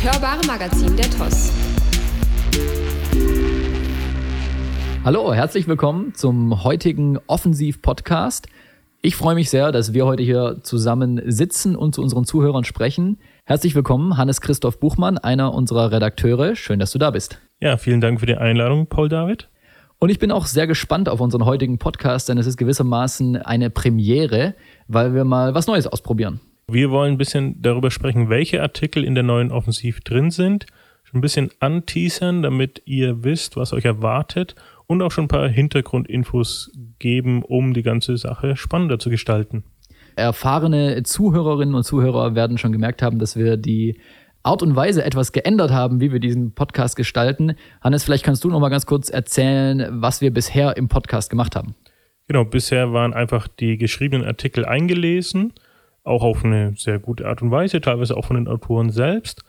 das hörbare Magazin der TOS. Hallo, herzlich willkommen zum heutigen Offensiv-Podcast. Ich freue mich sehr, dass wir heute hier zusammen sitzen und zu unseren Zuhörern sprechen. Herzlich willkommen, Hannes Christoph Buchmann, einer unserer Redakteure. Schön, dass du da bist. Ja, vielen Dank für die Einladung, Paul David. Und ich bin auch sehr gespannt auf unseren heutigen Podcast, denn es ist gewissermaßen eine Premiere, weil wir mal was Neues ausprobieren. Wir wollen ein bisschen darüber sprechen, welche Artikel in der neuen Offensiv drin sind, schon ein bisschen anteasern, damit ihr wisst, was euch erwartet und auch schon ein paar Hintergrundinfos geben, um die ganze Sache spannender zu gestalten. Erfahrene Zuhörerinnen und Zuhörer werden schon gemerkt haben, dass wir die Art und Weise etwas geändert haben, wie wir diesen Podcast gestalten. Hannes, vielleicht kannst du noch mal ganz kurz erzählen, was wir bisher im Podcast gemacht haben. Genau, bisher waren einfach die geschriebenen Artikel eingelesen, auch auf eine sehr gute Art und Weise, teilweise auch von den Autoren selbst.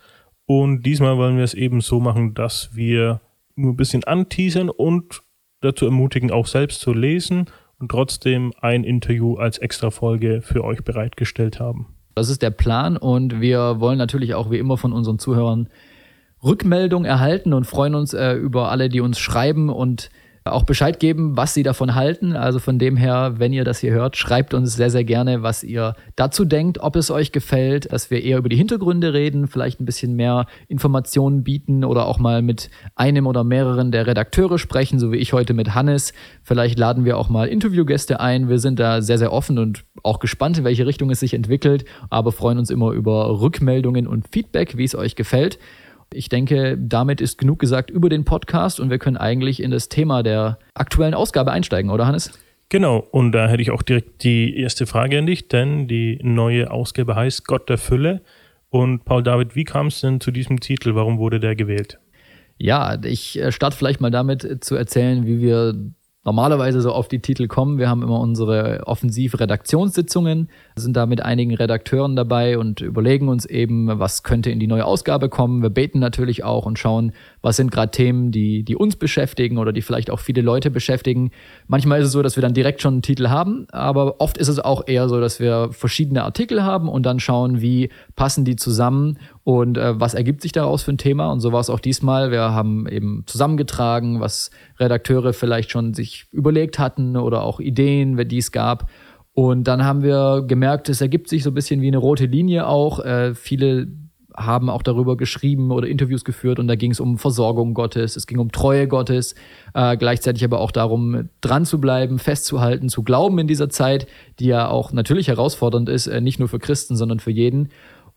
Und diesmal wollen wir es eben so machen, dass wir nur ein bisschen anteasern und dazu ermutigen, auch selbst zu lesen und trotzdem ein Interview als Extra-Folge für euch bereitgestellt haben. Das ist der Plan und wir wollen natürlich auch wie immer von unseren Zuhörern Rückmeldung erhalten und freuen uns äh, über alle, die uns schreiben und auch Bescheid geben, was sie davon halten. Also von dem her, wenn ihr das hier hört, schreibt uns sehr, sehr gerne, was ihr dazu denkt, ob es euch gefällt, dass wir eher über die Hintergründe reden, vielleicht ein bisschen mehr Informationen bieten oder auch mal mit einem oder mehreren der Redakteure sprechen, so wie ich heute mit Hannes. Vielleicht laden wir auch mal Interviewgäste ein. Wir sind da sehr, sehr offen und auch gespannt, in welche Richtung es sich entwickelt, aber freuen uns immer über Rückmeldungen und Feedback, wie es euch gefällt. Ich denke, damit ist genug gesagt über den Podcast und wir können eigentlich in das Thema der aktuellen Ausgabe einsteigen, oder Hannes? Genau, und da hätte ich auch direkt die erste Frage an dich, denn die neue Ausgabe heißt Gott der Fülle. Und Paul David, wie kam es denn zu diesem Titel? Warum wurde der gewählt? Ja, ich äh, starte vielleicht mal damit zu erzählen, wie wir normalerweise so auf die Titel kommen. Wir haben immer unsere Offensiv-Redaktionssitzungen, sind da mit einigen Redakteuren dabei und überlegen uns eben, was könnte in die neue Ausgabe kommen. Wir beten natürlich auch und schauen, was sind gerade Themen, die, die uns beschäftigen oder die vielleicht auch viele Leute beschäftigen. Manchmal ist es so, dass wir dann direkt schon einen Titel haben, aber oft ist es auch eher so, dass wir verschiedene Artikel haben und dann schauen, wie passen die zusammen und äh, was ergibt sich daraus für ein Thema. Und so war es auch diesmal. Wir haben eben zusammengetragen, was Redakteure vielleicht schon sich überlegt hatten oder auch Ideen, die es gab. Und dann haben wir gemerkt, es ergibt sich so ein bisschen wie eine rote Linie auch. Äh, viele haben auch darüber geschrieben oder Interviews geführt und da ging es um Versorgung Gottes, es ging um Treue Gottes, äh, gleichzeitig aber auch darum, dran zu bleiben, festzuhalten, zu glauben in dieser Zeit, die ja auch natürlich herausfordernd ist, äh, nicht nur für Christen, sondern für jeden.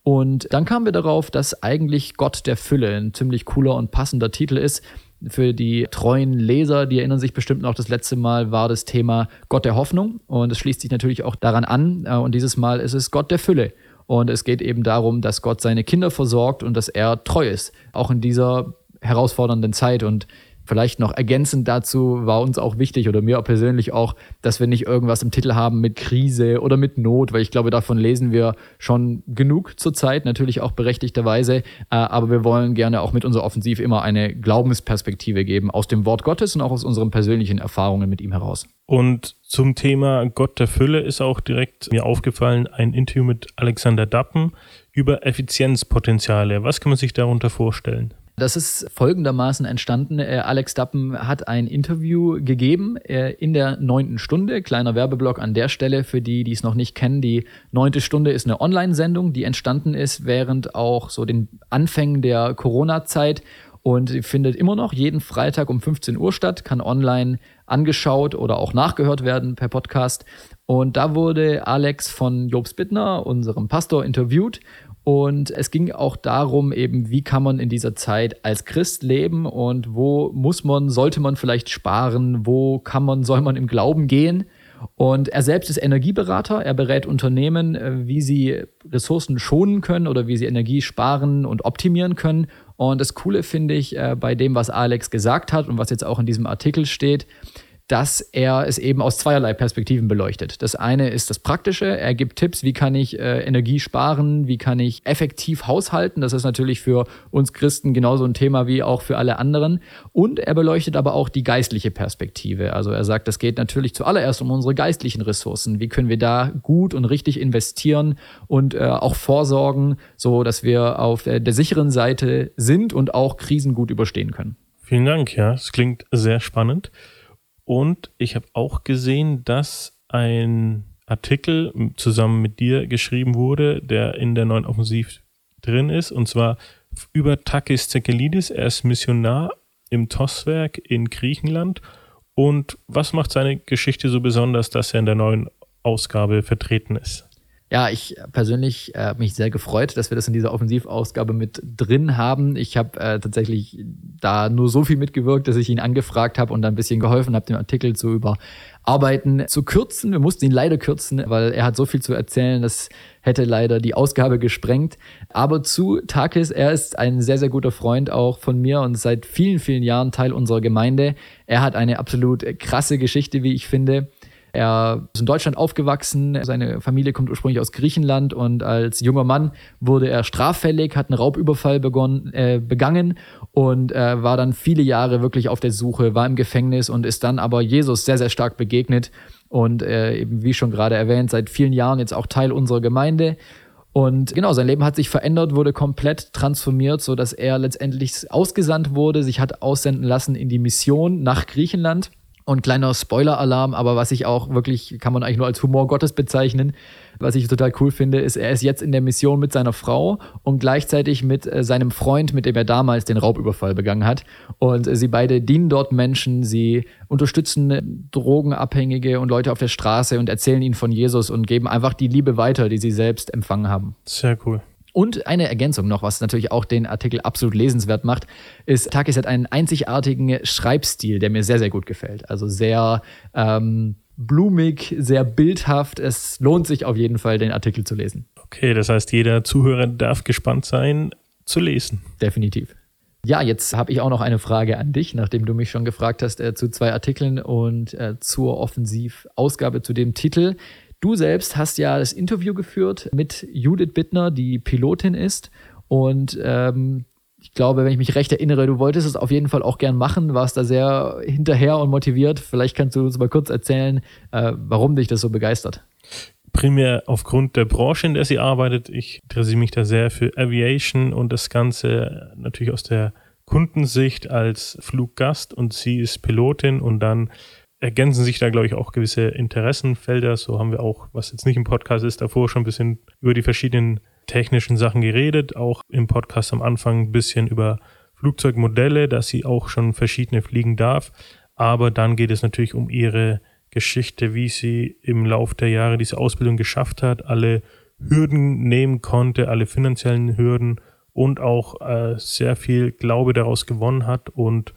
Und dann kamen wir darauf, dass eigentlich Gott der Fülle ein ziemlich cooler und passender Titel ist. Für die treuen Leser, die erinnern sich bestimmt noch, das letzte Mal war das Thema Gott der Hoffnung und es schließt sich natürlich auch daran an. Äh, und dieses Mal ist es Gott der Fülle. Und es geht eben darum, dass Gott seine Kinder versorgt und dass er treu ist, auch in dieser herausfordernden Zeit. Und Vielleicht noch ergänzend dazu war uns auch wichtig oder mir persönlich auch, dass wir nicht irgendwas im Titel haben mit Krise oder mit Not, weil ich glaube, davon lesen wir schon genug zurzeit, natürlich auch berechtigterweise. Äh, aber wir wollen gerne auch mit unserer Offensiv immer eine Glaubensperspektive geben aus dem Wort Gottes und auch aus unseren persönlichen Erfahrungen mit ihm heraus. Und zum Thema Gott der Fülle ist auch direkt mir aufgefallen ein Interview mit Alexander Dappen über Effizienzpotenziale. Was kann man sich darunter vorstellen? Das ist folgendermaßen entstanden. Äh, Alex Dappen hat ein Interview gegeben äh, in der neunten Stunde. Kleiner Werbeblock an der Stelle für die, die es noch nicht kennen. Die neunte Stunde ist eine Online-Sendung, die entstanden ist während auch so den Anfängen der Corona-Zeit und findet immer noch jeden Freitag um 15 Uhr statt, kann online angeschaut oder auch nachgehört werden per Podcast. Und da wurde Alex von Jobs Bittner, unserem Pastor, interviewt und es ging auch darum, eben, wie kann man in dieser Zeit als Christ leben und wo muss man, sollte man vielleicht sparen, wo kann man, soll man im Glauben gehen. Und er selbst ist Energieberater. Er berät Unternehmen, äh, wie sie Ressourcen schonen können oder wie sie Energie sparen und optimieren können. Und das Coole finde ich äh, bei dem, was Alex gesagt hat und was jetzt auch in diesem Artikel steht, dass er es eben aus zweierlei Perspektiven beleuchtet. Das eine ist das Praktische. Er gibt Tipps, wie kann ich äh, Energie sparen, wie kann ich effektiv haushalten. Das ist natürlich für uns Christen genauso ein Thema wie auch für alle anderen. Und er beleuchtet aber auch die geistliche Perspektive. Also er sagt, es geht natürlich zuallererst um unsere geistlichen Ressourcen. Wie können wir da gut und richtig investieren und äh, auch vorsorgen, so dass wir auf der, der sicheren Seite sind und auch Krisen gut überstehen können. Vielen Dank, ja, es klingt sehr spannend. Und ich habe auch gesehen, dass ein Artikel zusammen mit dir geschrieben wurde, der in der neuen Offensiv drin ist, und zwar über Takis Zekelidis. Er ist Missionar im TOS-Werk in Griechenland. Und was macht seine Geschichte so besonders, dass er in der neuen Ausgabe vertreten ist? Ja, ich persönlich äh, mich sehr gefreut, dass wir das in dieser Offensivausgabe mit drin haben. Ich habe äh, tatsächlich da nur so viel mitgewirkt, dass ich ihn angefragt habe und dann ein bisschen geholfen habe, den Artikel zu überarbeiten, zu kürzen. Wir mussten ihn leider kürzen, weil er hat so viel zu erzählen, das hätte leider die Ausgabe gesprengt. Aber zu Takis, er ist ein sehr, sehr guter Freund auch von mir und seit vielen, vielen Jahren Teil unserer Gemeinde. Er hat eine absolut krasse Geschichte, wie ich finde. Er ist in Deutschland aufgewachsen, seine Familie kommt ursprünglich aus Griechenland und als junger Mann wurde er straffällig, hat einen Raubüberfall begonnen, äh, begangen und äh, war dann viele Jahre wirklich auf der Suche, war im Gefängnis und ist dann aber Jesus sehr, sehr stark begegnet und äh, eben wie schon gerade erwähnt, seit vielen Jahren jetzt auch Teil unserer Gemeinde. Und genau, sein Leben hat sich verändert, wurde komplett transformiert, so dass er letztendlich ausgesandt wurde, sich hat aussenden lassen in die Mission nach Griechenland und kleiner Spoiler-Alarm, aber was ich auch wirklich, kann man eigentlich nur als Humor Gottes bezeichnen, was ich total cool finde, ist, er ist jetzt in der Mission mit seiner Frau und gleichzeitig mit äh, seinem Freund, mit dem er damals den Raubüberfall begangen hat. Und äh, sie beide dienen dort Menschen, sie unterstützen Drogenabhängige und Leute auf der Straße und erzählen ihnen von Jesus und geben einfach die Liebe weiter, die sie selbst empfangen haben. Sehr cool. Und eine Ergänzung noch, was natürlich auch den Artikel absolut lesenswert macht, ist, Takis hat einen einzigartigen Schreibstil, der mir sehr, sehr gut gefällt. Also sehr ähm, blumig, sehr bildhaft. Es lohnt sich auf jeden Fall, den Artikel zu lesen. Okay, das heißt, jeder Zuhörer darf gespannt sein, zu lesen. Definitiv. Ja, jetzt habe ich auch noch eine Frage an dich, nachdem du mich schon gefragt hast äh, zu zwei Artikeln und äh, zur Offensivausgabe zu dem Titel. Du selbst hast ja das Interview geführt mit Judith Bittner, die Pilotin ist. Und ähm, ich glaube, wenn ich mich recht erinnere, du wolltest es auf jeden Fall auch gern machen, warst da sehr hinterher und motiviert. Vielleicht kannst du uns mal kurz erzählen, äh, warum dich das so begeistert. Primär aufgrund der Branche, in der sie arbeitet. Ich interessiere mich da sehr für Aviation und das Ganze natürlich aus der Kundensicht als Fluggast und sie ist Pilotin und dann ergänzen sich da, glaube ich, auch gewisse Interessenfelder. So haben wir auch, was jetzt nicht im Podcast ist, davor schon ein bisschen über die verschiedenen technischen Sachen geredet. Auch im Podcast am Anfang ein bisschen über Flugzeugmodelle, dass sie auch schon verschiedene fliegen darf. Aber dann geht es natürlich um ihre Geschichte, wie sie im Laufe der Jahre diese Ausbildung geschafft hat, alle Hürden nehmen konnte, alle finanziellen Hürden und auch äh, sehr viel Glaube daraus gewonnen hat und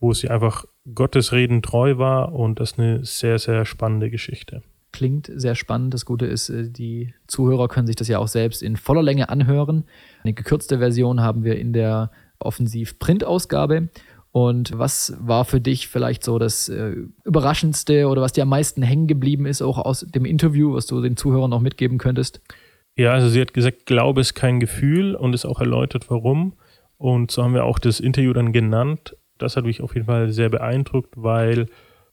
wo sie einfach Gottes Reden treu war und das ist eine sehr, sehr spannende Geschichte. Klingt sehr spannend. Das Gute ist, äh, die Zuhörer können sich das ja auch selbst in voller Länge anhören. Eine gekürzte Version haben wir in der Offensiv-Print-Ausgabe. Und was war für dich vielleicht so das äh, Überraschendste oder was dir am meisten hängen geblieben ist, auch aus dem Interview, was du den Zuhörern noch mitgeben könntest? Ja, also sie hat gesagt, Glaube ist kein Gefühl und ist auch erläutert, warum. Und so haben wir auch das Interview dann genannt das hat mich auf jeden Fall sehr beeindruckt, weil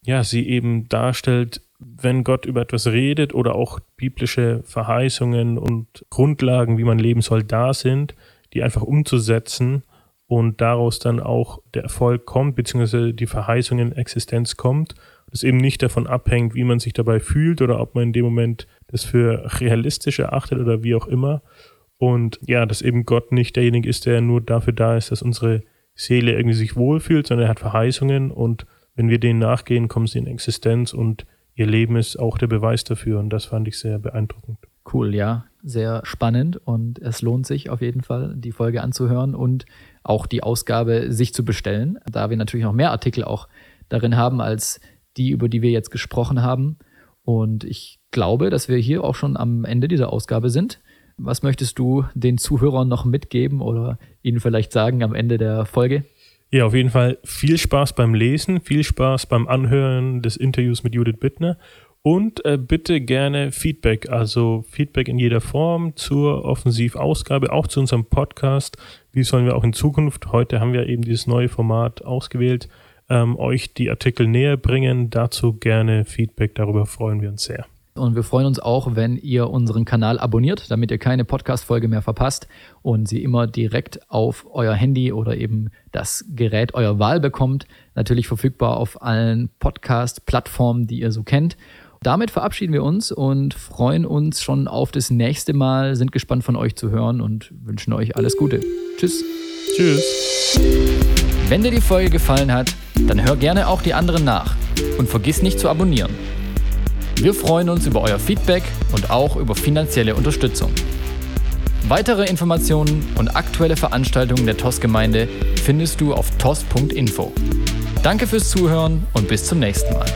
ja, sie eben darstellt, wenn Gott über etwas redet oder auch biblische Verheißungen und Grundlagen, wie man leben soll, da sind, die einfach umzusetzen und daraus dann auch der Erfolg kommt, beziehungsweise die Verheißung in Existenz kommt. Das eben nicht davon abhängt, wie man sich dabei fühlt oder ob man in dem Moment das für realistisch erachtet oder wie auch immer. Und ja, dass eben Gott nicht derjenige ist, der nur dafür da ist, dass unsere Seele irgendwie sich wohlfühlt, sondern er hat Verheißungen und wenn wir denen nachgehen, kommen sie in Existenz und ihr Leben ist auch der Beweis dafür und das fand ich sehr beeindruckend. Cool, ja, sehr spannend und es lohnt sich auf jeden Fall, die Folge anzuhören und auch die Ausgabe sich zu bestellen, da wir natürlich noch mehr Artikel auch darin haben als die, über die wir jetzt gesprochen haben. Und ich glaube, dass wir hier auch schon am Ende dieser Ausgabe sind. Was möchtest du den Zuhörern noch mitgeben oder ihnen vielleicht sagen am Ende der Folge? Ja, auf jeden Fall viel Spaß beim Lesen, viel Spaß beim Anhören des Interviews mit Judith Bittner und äh, bitte gerne Feedback, also Feedback in jeder Form zur Offensivausgabe, auch zu unserem Podcast. Wie sollen wir auch in Zukunft, heute haben wir eben dieses neue Format ausgewählt, ähm, euch die Artikel näher bringen. Dazu gerne Feedback, darüber freuen wir uns sehr. Und wir freuen uns auch, wenn ihr unseren Kanal abonniert, damit ihr keine Podcast-Folge mehr verpasst und sie immer direkt auf euer Handy oder eben das Gerät eurer Wahl bekommt. Natürlich verfügbar auf allen Podcast-Plattformen, die ihr so kennt. Damit verabschieden wir uns und freuen uns schon auf das nächste Mal, sind gespannt von euch zu hören und wünschen euch alles Gute. Tschüss. Tschüss. Wenn dir die Folge gefallen hat, dann hör gerne auch die anderen nach und vergiss nicht zu abonnieren. Wir freuen uns über euer Feedback und auch über finanzielle Unterstützung. Weitere Informationen und aktuelle Veranstaltungen der TOS-Gemeinde findest du auf tos.info. Danke fürs Zuhören und bis zum nächsten Mal.